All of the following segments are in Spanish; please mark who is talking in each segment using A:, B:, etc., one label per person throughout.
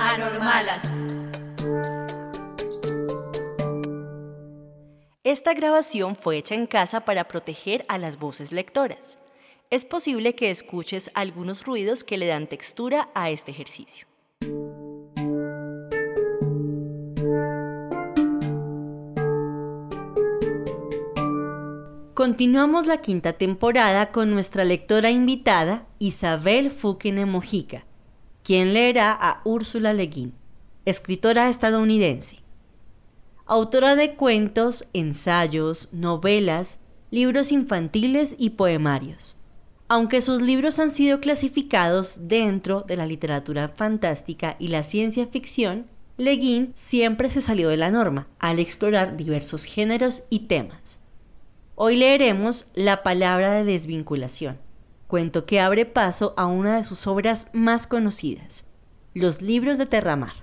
A: Anormalas. Esta grabación fue hecha en casa para proteger a las voces lectoras. Es posible que escuches algunos ruidos que le dan textura a este ejercicio. Continuamos la quinta temporada con nuestra lectora invitada, Isabel Fukine Mojica, quien leerá a Úrsula Le Guin, escritora estadounidense. Autora de cuentos, ensayos, novelas, libros infantiles y poemarios. Aunque sus libros han sido clasificados dentro de la literatura fantástica y la ciencia ficción, Le Guin siempre se salió de la norma al explorar diversos géneros y temas. Hoy leeremos La palabra de desvinculación, cuento que abre paso a una de sus obras más conocidas, Los libros de Terramar.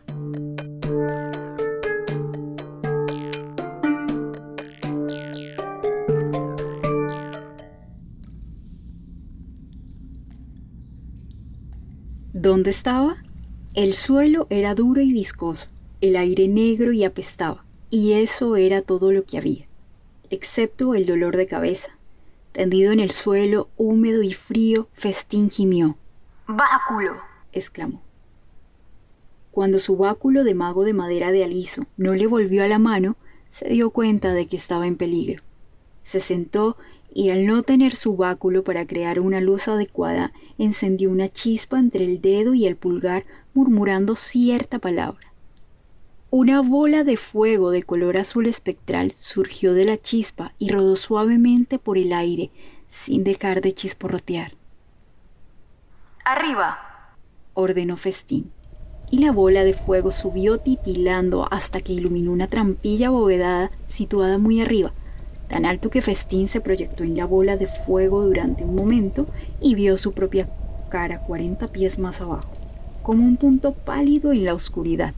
B: ¿Dónde estaba? El suelo era duro y viscoso, el aire negro y apestaba, y eso era todo lo que había excepto el dolor de cabeza. Tendido en el suelo, húmedo y frío, Festín gimió.
C: ¡Báculo!
B: exclamó. Cuando su báculo de mago de madera de aliso no le volvió a la mano, se dio cuenta de que estaba en peligro. Se sentó y al no tener su báculo para crear una luz adecuada, encendió una chispa entre el dedo y el pulgar murmurando cierta palabra. Una bola de fuego de color azul espectral surgió de la chispa y rodó suavemente por el aire, sin dejar de chisporrotear.
C: ¡Arriba!
B: ordenó Festín. Y la bola de fuego subió titilando hasta que iluminó una trampilla abovedada situada muy arriba, tan alto que Festín se proyectó en la bola de fuego durante un momento y vio su propia cara 40 pies más abajo, como un punto pálido en la oscuridad.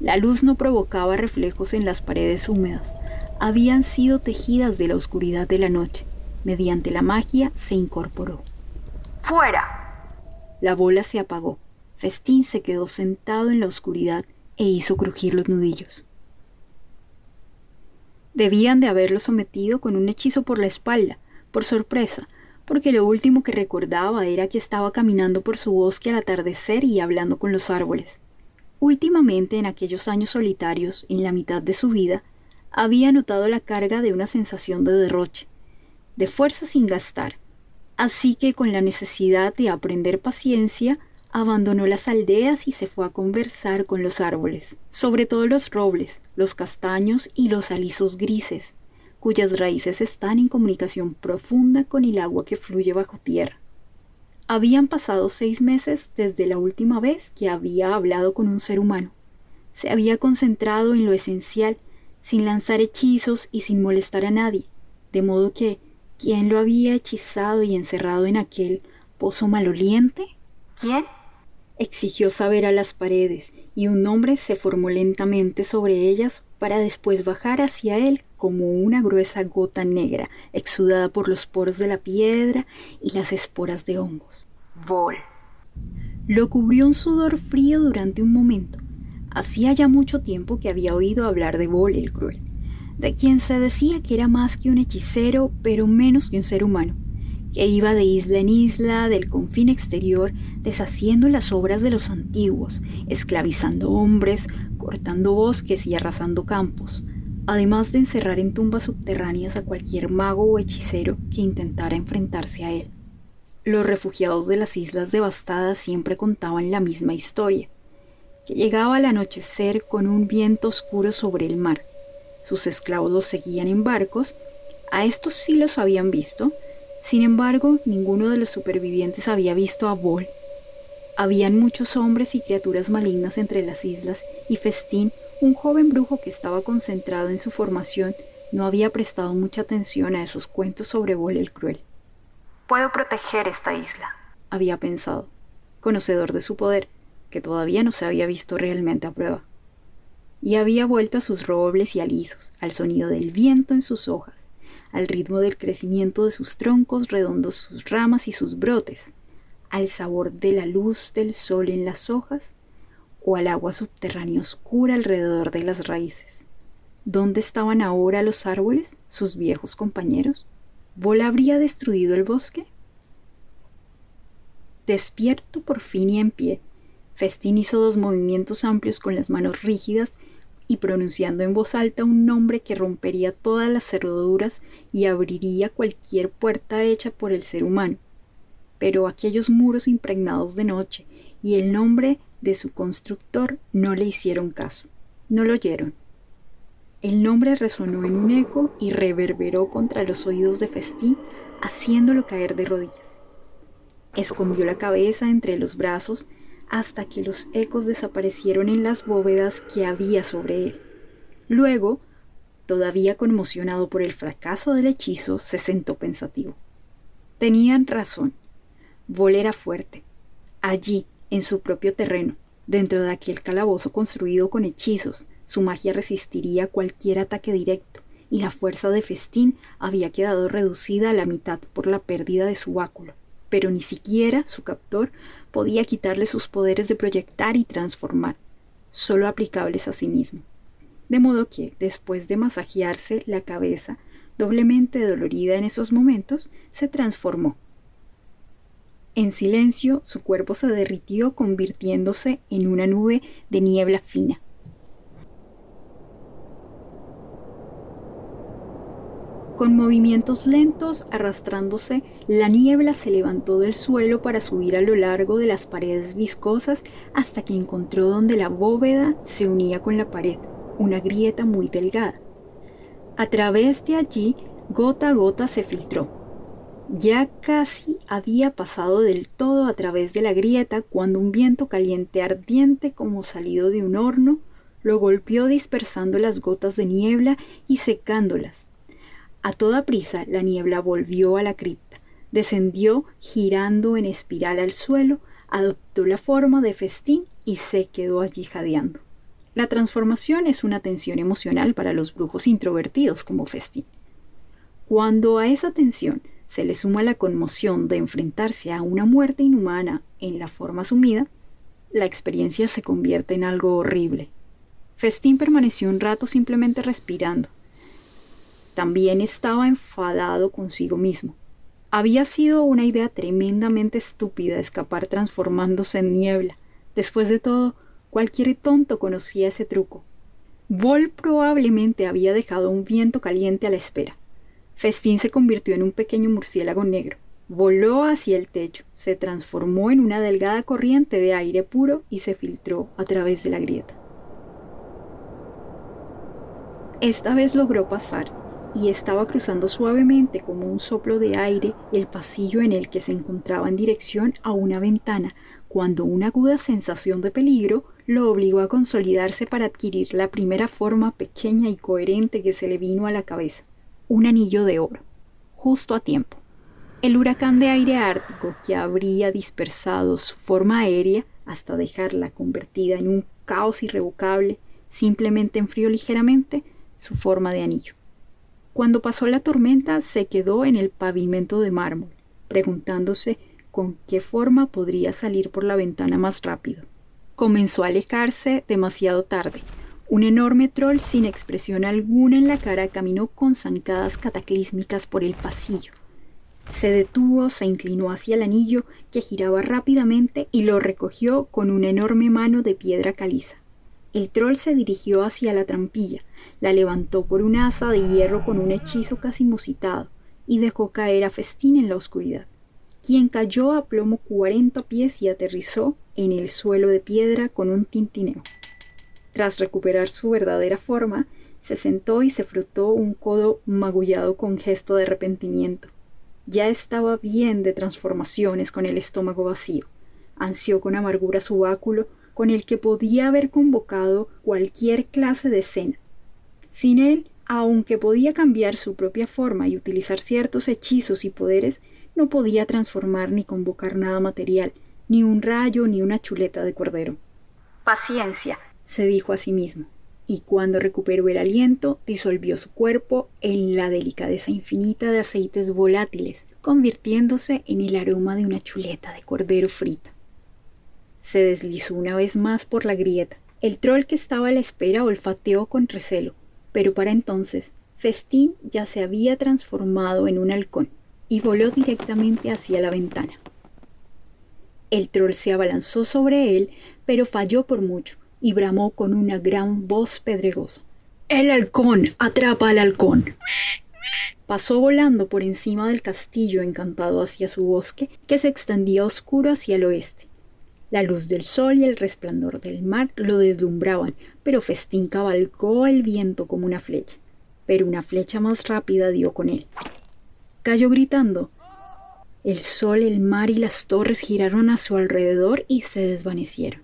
B: La luz no provocaba reflejos en las paredes húmedas, habían sido tejidas de la oscuridad de la noche. Mediante la magia se incorporó.
C: ¡Fuera!
B: La bola se apagó. Festín se quedó sentado en la oscuridad e hizo crujir los nudillos. Debían de haberlo sometido con un hechizo por la espalda, por sorpresa, porque lo último que recordaba era que estaba caminando por su bosque al atardecer y hablando con los árboles. Últimamente, en aquellos años solitarios, en la mitad de su vida, había notado la carga de una sensación de derroche, de fuerza sin gastar. Así que con la necesidad de aprender paciencia, abandonó las aldeas y se fue a conversar con los árboles, sobre todo los robles, los castaños y los alisos grises, cuyas raíces están en comunicación profunda con el agua que fluye bajo tierra. Habían pasado seis meses desde la última vez que había hablado con un ser humano. Se había concentrado en lo esencial, sin lanzar hechizos y sin molestar a nadie, de modo que, ¿quién lo había hechizado y encerrado en aquel pozo maloliente?
C: ¿Quién?
B: Exigió saber a las paredes, y un nombre se formó lentamente sobre ellas para después bajar hacia él como una gruesa gota negra exudada por los poros de la piedra y las esporas de hongos.
C: Vol.
B: Lo cubrió un sudor frío durante un momento. Hacía ya mucho tiempo que había oído hablar de Vol el cruel, de quien se decía que era más que un hechicero, pero menos que un ser humano, que iba de isla en isla, del confín exterior, deshaciendo las obras de los antiguos, esclavizando hombres, cortando bosques y arrasando campos, además de encerrar en tumbas subterráneas a cualquier mago o hechicero que intentara enfrentarse a él. Los refugiados de las islas devastadas siempre contaban la misma historia, que llegaba al anochecer con un viento oscuro sobre el mar. Sus esclavos los seguían en barcos, a estos sí los habían visto, sin embargo, ninguno de los supervivientes había visto a Bol. Habían muchos hombres y criaturas malignas entre las islas, y Festín, un joven brujo que estaba concentrado en su formación, no había prestado mucha atención a esos cuentos sobre Vol el Cruel.
C: Puedo proteger esta isla,
B: había pensado, conocedor de su poder, que todavía no se había visto realmente a prueba. Y había vuelto a sus robles y alisos, al sonido del viento en sus hojas, al ritmo del crecimiento de sus troncos redondos, sus ramas y sus brotes, al sabor de la luz del sol en las hojas o al agua subterránea oscura alrededor de las raíces. ¿Dónde estaban ahora los árboles, sus viejos compañeros? ¿Vol habría destruido el bosque? Despierto por fin y en pie, Festín hizo dos movimientos amplios con las manos rígidas y pronunciando en voz alta un nombre que rompería todas las cerraduras y abriría cualquier puerta hecha por el ser humano. Pero aquellos muros impregnados de noche y el nombre de su constructor no le hicieron caso, no lo oyeron. El nombre resonó en un eco y reverberó contra los oídos de Festín, haciéndolo caer de rodillas. Escondió la cabeza entre los brazos hasta que los ecos desaparecieron en las bóvedas que había sobre él. Luego, todavía conmocionado por el fracaso del hechizo, se sentó pensativo. Tenían razón. Vol era fuerte. Allí, en su propio terreno, dentro de aquel calabozo construido con hechizos, su magia resistiría cualquier ataque directo, y la fuerza de Festín había quedado reducida a la mitad por la pérdida de su báculo. Pero ni siquiera su captor podía quitarle sus poderes de proyectar y transformar, solo aplicables a sí mismo. De modo que, después de masajearse la cabeza, doblemente dolorida en esos momentos, se transformó. En silencio, su cuerpo se derritió convirtiéndose en una nube de niebla fina. Con movimientos lentos, arrastrándose, la niebla se levantó del suelo para subir a lo largo de las paredes viscosas hasta que encontró donde la bóveda se unía con la pared, una grieta muy delgada. A través de allí, gota a gota se filtró. Ya casi había pasado del todo a través de la grieta cuando un viento caliente ardiente como salido de un horno lo golpeó dispersando las gotas de niebla y secándolas a toda prisa la niebla volvió a la cripta, descendió girando en espiral al suelo, adoptó la forma de festín y se quedó allí jadeando. La transformación es una tensión emocional para los brujos introvertidos como festín. Cuando a esa tensión se le suma la conmoción de enfrentarse a una muerte inhumana en la forma asumida, la experiencia se convierte en algo horrible. Festín permaneció un rato simplemente respirando, también estaba enfadado consigo mismo. Había sido una idea tremendamente estúpida escapar transformándose en niebla. Después de todo, cualquier tonto conocía ese truco. Vol probablemente había dejado un viento caliente a la espera. Festín se convirtió en un pequeño murciélago negro. Voló hacia el techo, se transformó en una delgada corriente de aire puro y se filtró a través de la grieta. Esta vez logró pasar, y estaba cruzando suavemente como un soplo de aire el pasillo en el que se encontraba en dirección a una ventana, cuando una aguda sensación de peligro lo obligó a consolidarse para adquirir la primera forma pequeña y coherente que se le vino a la cabeza, un anillo de oro, justo a tiempo. El huracán de aire ártico que habría dispersado su forma aérea hasta dejarla convertida en un caos irrevocable simplemente enfrió ligeramente su forma de anillo. Cuando pasó la tormenta se quedó en el pavimento de mármol, preguntándose con qué forma podría salir por la ventana más rápido. Comenzó a alejarse demasiado tarde. Un enorme troll sin expresión alguna en la cara caminó con zancadas cataclísmicas por el pasillo. Se detuvo, se inclinó hacia el anillo que giraba rápidamente y lo recogió con una enorme mano de piedra caliza. El troll se dirigió hacia la trampilla, la levantó por un asa de hierro con un hechizo casi musitado y dejó caer a Festín en la oscuridad, quien cayó a plomo cuarenta pies y aterrizó en el suelo de piedra con un tintineo. Tras recuperar su verdadera forma, se sentó y se frotó un codo magullado con gesto de arrepentimiento. Ya estaba bien de transformaciones con el estómago vacío. ansió con amargura su báculo, con el que podía haber convocado cualquier clase de escena. Sin él, aunque podía cambiar su propia forma y utilizar ciertos hechizos y poderes, no podía transformar ni convocar nada material, ni un rayo ni una chuleta de cordero.
C: Paciencia,
B: se dijo a sí mismo, y cuando recuperó el aliento, disolvió su cuerpo en la delicadeza infinita de aceites volátiles, convirtiéndose en el aroma de una chuleta de cordero frita. Se deslizó una vez más por la grieta. El troll que estaba a la espera olfateó con recelo, pero para entonces Festín ya se había transformado en un halcón y voló directamente hacia la ventana. El troll se abalanzó sobre él, pero falló por mucho y bramó con una gran voz pedregosa. El halcón, atrapa al halcón. Pasó volando por encima del castillo encantado hacia su bosque, que se extendía oscuro hacia el oeste. La luz del sol y el resplandor del mar lo deslumbraban, pero Festín cabalgó el viento como una flecha. Pero una flecha más rápida dio con él. Cayó gritando, el sol, el mar y las torres giraron a su alrededor y se desvanecieron.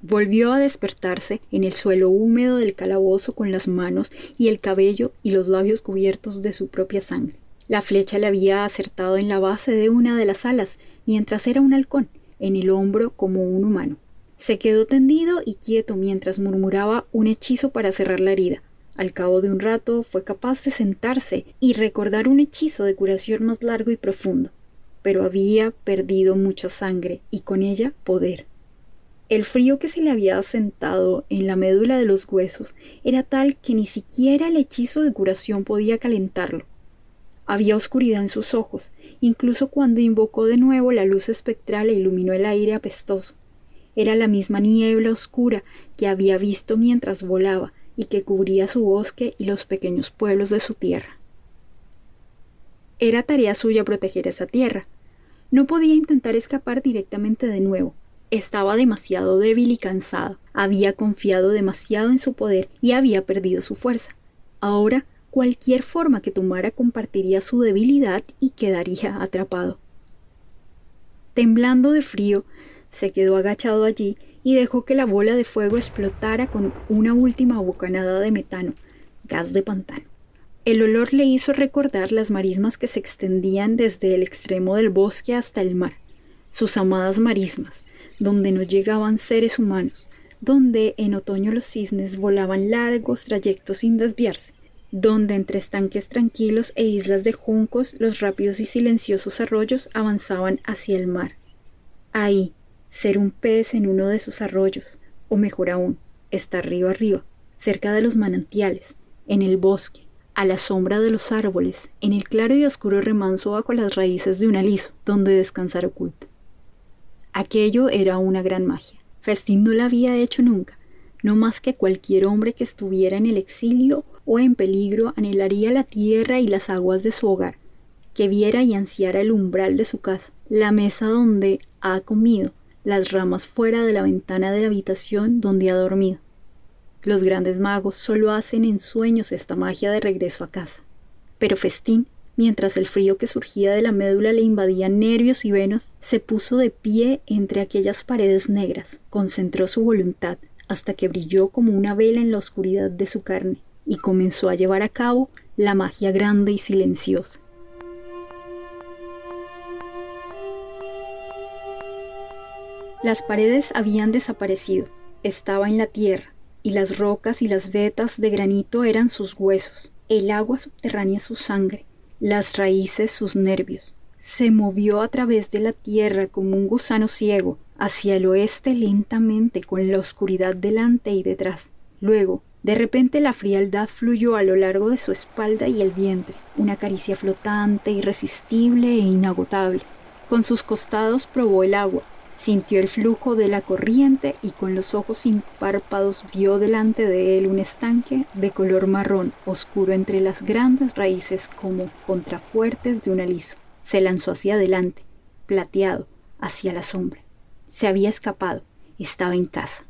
B: Volvió a despertarse en el suelo húmedo del calabozo con las manos y el cabello y los labios cubiertos de su propia sangre. La flecha le había acertado en la base de una de las alas, mientras era un halcón, en el hombro como un humano. Se quedó tendido y quieto mientras murmuraba un hechizo para cerrar la herida. Al cabo de un rato fue capaz de sentarse y recordar un hechizo de curación más largo y profundo, pero había perdido mucha sangre y con ella poder. El frío que se le había asentado en la médula de los huesos era tal que ni siquiera el hechizo de curación podía calentarlo. Había oscuridad en sus ojos, incluso cuando invocó de nuevo la luz espectral e iluminó el aire apestoso. Era la misma niebla oscura que había visto mientras volaba, y que cubría su bosque y los pequeños pueblos de su tierra. Era tarea suya proteger esa tierra. No podía intentar escapar directamente de nuevo. Estaba demasiado débil y cansado, había confiado demasiado en su poder y había perdido su fuerza. Ahora, cualquier forma que tomara compartiría su debilidad y quedaría atrapado. Temblando de frío, se quedó agachado allí y dejó que la bola de fuego explotara con una última bocanada de metano, gas de pantano. El olor le hizo recordar las marismas que se extendían desde el extremo del bosque hasta el mar, sus amadas marismas, donde no llegaban seres humanos, donde en otoño los cisnes volaban largos trayectos sin desviarse, donde entre estanques tranquilos e islas de juncos los rápidos y silenciosos arroyos avanzaban hacia el mar. Ahí, ser un pez en uno de sus arroyos, o mejor aún, estar río arriba, cerca de los manantiales, en el bosque, a la sombra de los árboles, en el claro y oscuro remanso bajo las raíces de un aliso, donde descansar oculta. Aquello era una gran magia. Festín no la había hecho nunca, no más que cualquier hombre que estuviera en el exilio o en peligro anhelaría la tierra y las aguas de su hogar, que viera y ansiara el umbral de su casa, la mesa donde ha comido, las ramas fuera de la ventana de la habitación donde ha dormido. Los grandes magos solo hacen en sueños esta magia de regreso a casa. Pero Festín, mientras el frío que surgía de la médula le invadía nervios y venas, se puso de pie entre aquellas paredes negras, concentró su voluntad hasta que brilló como una vela en la oscuridad de su carne y comenzó a llevar a cabo la magia grande y silenciosa. Las paredes habían desaparecido, estaba en la tierra, y las rocas y las vetas de granito eran sus huesos, el agua subterránea su sangre, las raíces sus nervios. Se movió a través de la tierra como un gusano ciego, hacia el oeste lentamente con la oscuridad delante y detrás. Luego, de repente la frialdad fluyó a lo largo de su espalda y el vientre, una caricia flotante, irresistible e inagotable. Con sus costados probó el agua, Sintió el flujo de la corriente y con los ojos sin párpados vio delante de él un estanque de color marrón oscuro entre las grandes raíces como contrafuertes de un aliso. Se lanzó hacia adelante, plateado, hacia la sombra. Se había escapado, estaba en casa.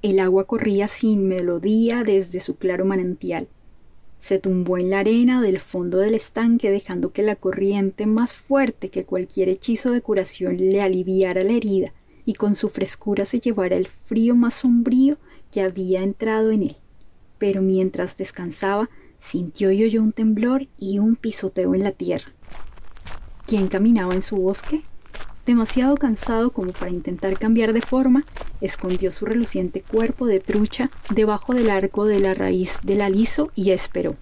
B: El agua corría sin melodía desde su claro manantial. Se tumbó en la arena del fondo del estanque dejando que la corriente más fuerte que cualquier hechizo de curación le aliviara la herida y con su frescura se llevara el frío más sombrío que había entrado en él. Pero mientras descansaba, sintió y oyó un temblor y un pisoteo en la tierra. ¿Quién caminaba en su bosque? Demasiado cansado como para intentar cambiar de forma, escondió su reluciente cuerpo de trucha debajo del arco de la raíz del aliso y esperó.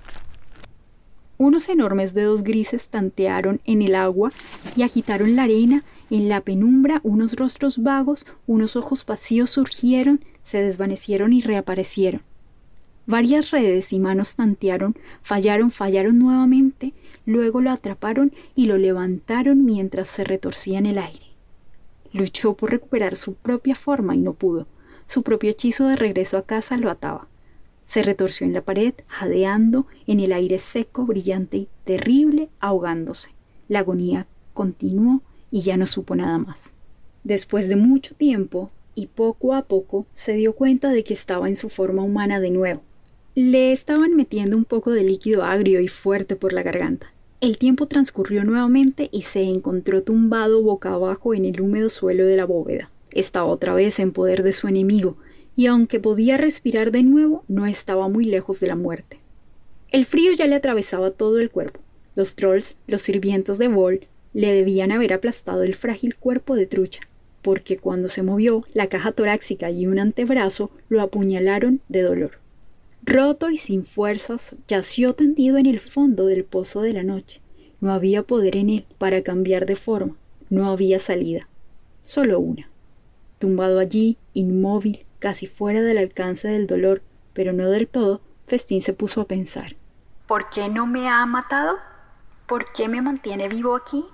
B: Unos enormes dedos grises tantearon en el agua y agitaron la arena. En la penumbra unos rostros vagos, unos ojos vacíos surgieron, se desvanecieron y reaparecieron. Varias redes y manos tantearon, fallaron, fallaron nuevamente, luego lo atraparon y lo levantaron mientras se retorcía en el aire. Luchó por recuperar su propia forma y no pudo. Su propio hechizo de regreso a casa lo ataba. Se retorció en la pared, jadeando en el aire seco, brillante y terrible, ahogándose. La agonía continuó y ya no supo nada más. Después de mucho tiempo, y poco a poco, se dio cuenta de que estaba en su forma humana de nuevo. Le estaban metiendo un poco de líquido agrio y fuerte por la garganta. El tiempo transcurrió nuevamente y se encontró tumbado boca abajo en el húmedo suelo de la bóveda. Estaba otra vez en poder de su enemigo, y aunque podía respirar de nuevo, no estaba muy lejos de la muerte. El frío ya le atravesaba todo el cuerpo. Los trolls, los sirvientes de Vol, le debían haber aplastado el frágil cuerpo de trucha, porque cuando se movió, la caja torácica y un antebrazo lo apuñalaron de dolor. Roto y sin fuerzas, yació tendido en el fondo del pozo de la noche. No había poder en él para cambiar de forma, no había salida, solo una. Tumbado allí, inmóvil, casi fuera del alcance del dolor, pero no del todo, Festín se puso a pensar.
C: ¿Por qué no me ha matado? ¿Por qué me mantiene vivo aquí?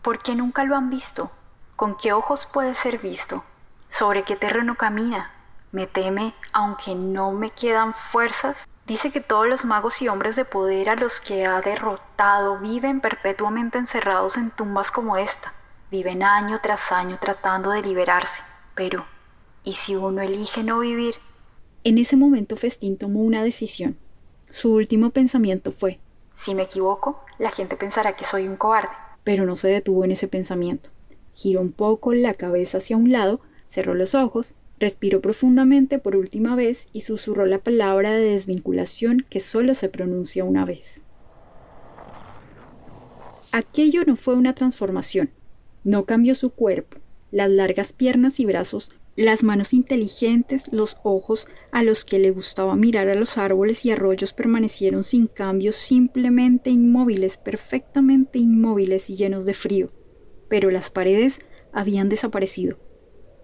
C: ¿Por qué nunca lo han visto? ¿Con qué ojos puede ser visto? ¿Sobre qué terreno camina? Me teme, aunque no me quedan fuerzas. Dice que todos los magos y hombres de poder a los que ha derrotado viven perpetuamente encerrados en tumbas como esta. Viven año tras año tratando de liberarse. Pero, ¿y si uno elige no vivir?
B: En ese momento Festín tomó una decisión. Su último pensamiento fue,
C: si me equivoco, la gente pensará que soy un cobarde.
B: Pero no se detuvo en ese pensamiento. Giró un poco la cabeza hacia un lado, cerró los ojos Respiró profundamente por última vez y susurró la palabra de desvinculación que solo se pronuncia una vez. Aquello no fue una transformación, no cambió su cuerpo, las largas piernas y brazos, las manos inteligentes, los ojos a los que le gustaba mirar a los árboles y arroyos permanecieron sin cambios, simplemente inmóviles, perfectamente inmóviles y llenos de frío. Pero las paredes habían desaparecido.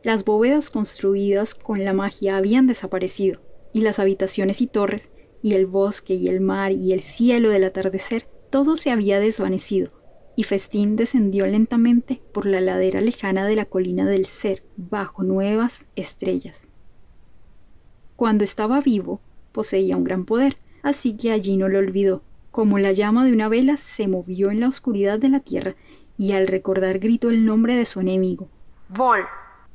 B: Las bóvedas construidas con la magia habían desaparecido, y las habitaciones y torres, y el bosque y el mar y el cielo del atardecer, todo se había desvanecido, y Festín descendió lentamente por la ladera lejana de la colina del ser, bajo nuevas estrellas. Cuando estaba vivo, poseía un gran poder, así que allí no lo olvidó. Como la llama de una vela se movió en la oscuridad de la tierra, y al recordar gritó el nombre de su enemigo.
C: Vol.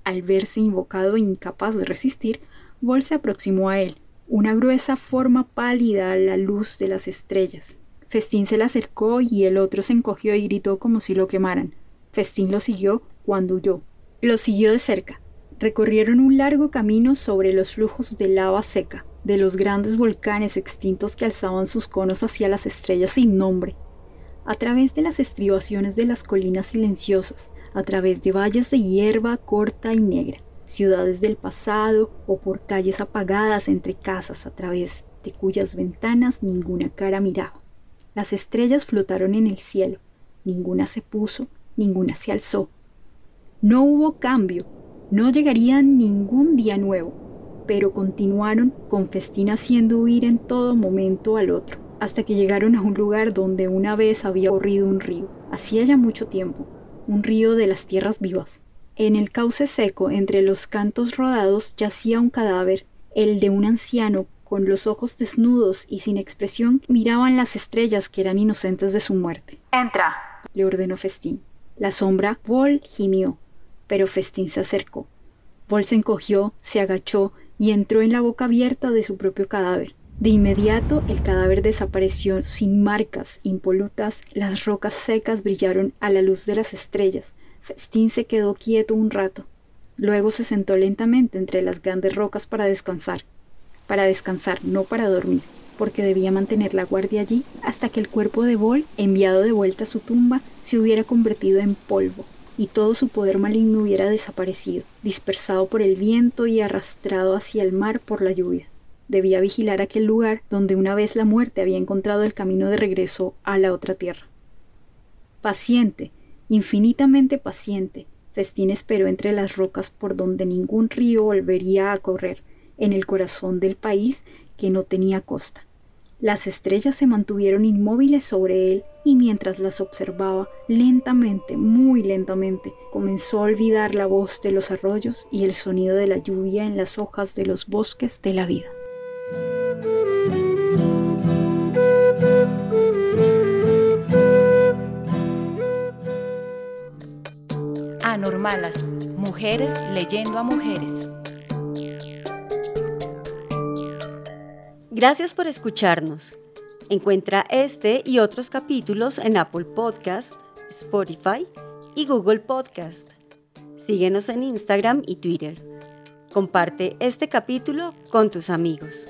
B: Al verse invocado e incapaz de resistir, Vol se aproximó a él, una gruesa forma pálida a la luz de las estrellas. Festín se le acercó y el otro se encogió y gritó como si lo quemaran. Festín lo siguió cuando huyó. Lo siguió de cerca. Recorrieron un largo camino sobre los flujos de lava seca, de los grandes volcanes extintos que alzaban sus conos hacia las estrellas sin nombre, a través de las estribaciones de las colinas silenciosas, a través de valles de hierba corta y negra, ciudades del pasado o por calles apagadas entre casas a través de cuyas ventanas ninguna cara miraba. Las estrellas flotaron en el cielo, ninguna se puso, ninguna se alzó. No hubo cambio, no llegaría ningún día nuevo, pero continuaron con festín haciendo huir en todo momento al otro, hasta que llegaron a un lugar donde una vez había corrido un río, hacía ya mucho tiempo, un río de las tierras vivas. En el cauce seco, entre los cantos rodados, yacía un cadáver, el de un anciano, con los ojos desnudos y sin expresión, miraban las estrellas que eran inocentes de su muerte.
C: Entra,
B: le ordenó Festín. La sombra, Vol gimió, pero Festín se acercó. Vol se encogió, se agachó y entró en la boca abierta de su propio cadáver. De inmediato el cadáver desapareció sin marcas impolutas, las rocas secas brillaron a la luz de las estrellas. Festín se quedó quieto un rato. Luego se sentó lentamente entre las grandes rocas para descansar. Para descansar, no para dormir, porque debía mantener la guardia allí hasta que el cuerpo de Bol, enviado de vuelta a su tumba, se hubiera convertido en polvo y todo su poder maligno hubiera desaparecido, dispersado por el viento y arrastrado hacia el mar por la lluvia debía vigilar aquel lugar donde una vez la muerte había encontrado el camino de regreso a la otra tierra. Paciente, infinitamente paciente, Festín esperó entre las rocas por donde ningún río volvería a correr, en el corazón del país que no tenía costa. Las estrellas se mantuvieron inmóviles sobre él y mientras las observaba, lentamente, muy lentamente, comenzó a olvidar la voz de los arroyos y el sonido de la lluvia en las hojas de los bosques de la vida.
D: Anormalas, mujeres leyendo a mujeres.
E: Gracias por escucharnos. Encuentra este y otros capítulos en Apple Podcast, Spotify y Google Podcast. Síguenos en Instagram y Twitter. Comparte este capítulo con tus amigos.